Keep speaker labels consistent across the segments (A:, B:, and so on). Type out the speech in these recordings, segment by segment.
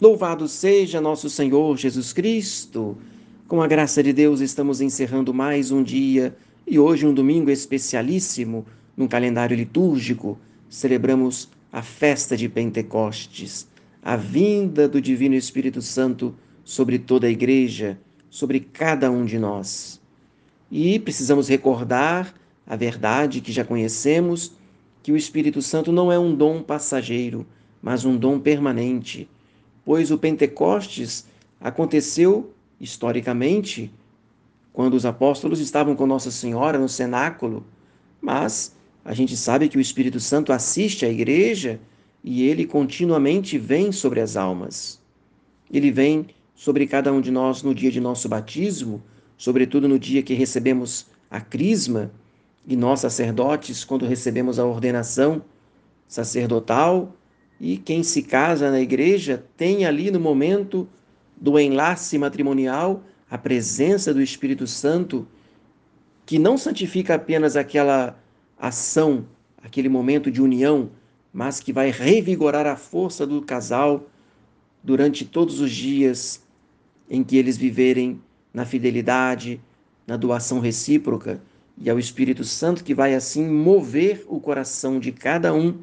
A: Louvado seja nosso Senhor Jesus Cristo. Com a graça de Deus, estamos encerrando mais um dia e hoje um domingo especialíssimo no calendário litúrgico. Celebramos a festa de Pentecostes, a vinda do Divino Espírito Santo sobre toda a igreja, sobre cada um de nós. E precisamos recordar a verdade que já conhecemos, que o Espírito Santo não é um dom passageiro, mas um dom permanente pois o Pentecostes aconteceu historicamente quando os apóstolos estavam com Nossa Senhora no cenáculo, mas a gente sabe que o Espírito Santo assiste à igreja e ele continuamente vem sobre as almas. Ele vem sobre cada um de nós no dia de nosso batismo, sobretudo no dia que recebemos a crisma, e nós sacerdotes, quando recebemos a ordenação sacerdotal, e quem se casa na igreja tem ali no momento do enlace matrimonial a presença do Espírito Santo, que não santifica apenas aquela ação, aquele momento de união, mas que vai revigorar a força do casal durante todos os dias em que eles viverem na fidelidade, na doação recíproca, e é o Espírito Santo que vai assim mover o coração de cada um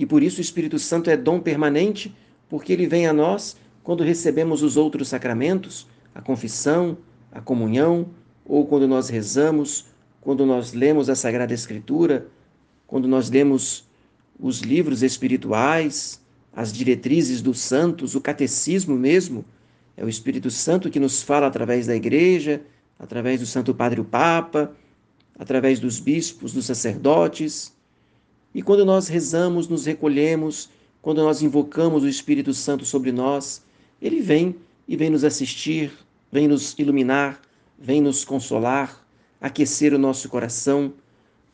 A: e por isso o Espírito Santo é dom permanente, porque ele vem a nós quando recebemos os outros sacramentos, a confissão, a comunhão, ou quando nós rezamos, quando nós lemos a Sagrada Escritura, quando nós lemos os livros espirituais, as diretrizes dos santos, o catecismo mesmo. É o Espírito Santo que nos fala através da igreja, através do Santo Padre o Papa, através dos bispos, dos sacerdotes. E quando nós rezamos, nos recolhemos, quando nós invocamos o Espírito Santo sobre nós, ele vem e vem nos assistir, vem nos iluminar, vem nos consolar, aquecer o nosso coração,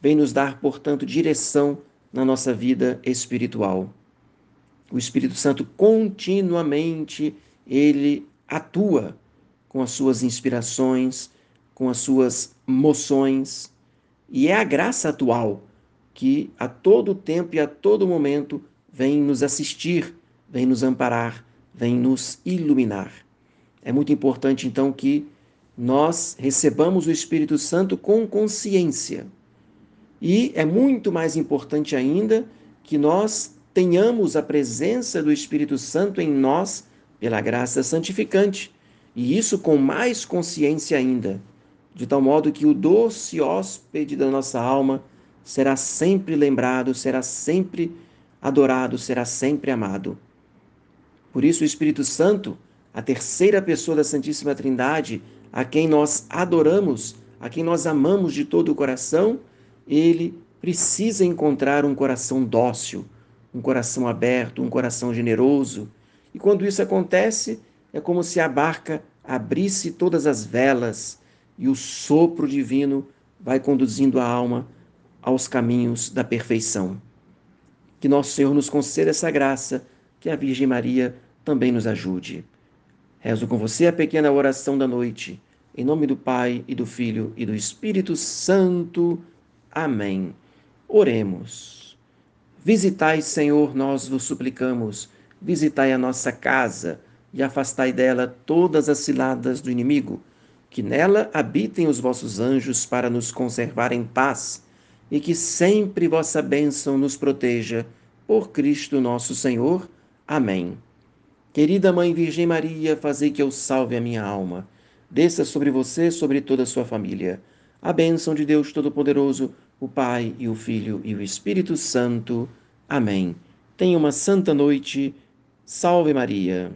A: vem nos dar, portanto, direção na nossa vida espiritual. O Espírito Santo continuamente ele atua com as suas inspirações, com as suas moções, e é a graça atual que a todo tempo e a todo momento vem nos assistir, vem nos amparar, vem nos iluminar. É muito importante então que nós recebamos o Espírito Santo com consciência. E é muito mais importante ainda que nós tenhamos a presença do Espírito Santo em nós pela graça santificante, e isso com mais consciência ainda, de tal modo que o doce hóspede da nossa alma será sempre lembrado, será sempre adorado, será sempre amado. Por isso, o Espírito Santo, a terceira pessoa da Santíssima Trindade, a quem nós adoramos, a quem nós amamos de todo o coração, ele precisa encontrar um coração dócil, um coração aberto, um coração generoso. E quando isso acontece, é como se a barca abrisse todas as velas e o sopro divino vai conduzindo a alma aos caminhos da perfeição. Que nosso Senhor nos conceda essa graça, que a Virgem Maria também nos ajude. Rezo com você a pequena oração da noite. Em nome do Pai, e do Filho, e do Espírito Santo. Amém. Oremos. Visitai, Senhor, nós vos suplicamos, visitai a nossa casa e afastai dela todas as ciladas do inimigo, que nela habitem os vossos anjos para nos conservar em paz e que sempre vossa bênção nos proteja. Por Cristo nosso Senhor. Amém. Querida Mãe Virgem Maria, fazei que eu salve a minha alma. Desça sobre você, sobre toda a sua família. A bênção de Deus Todo-Poderoso, o Pai e o Filho e o Espírito Santo. Amém. Tenha uma santa noite. Salve Maria.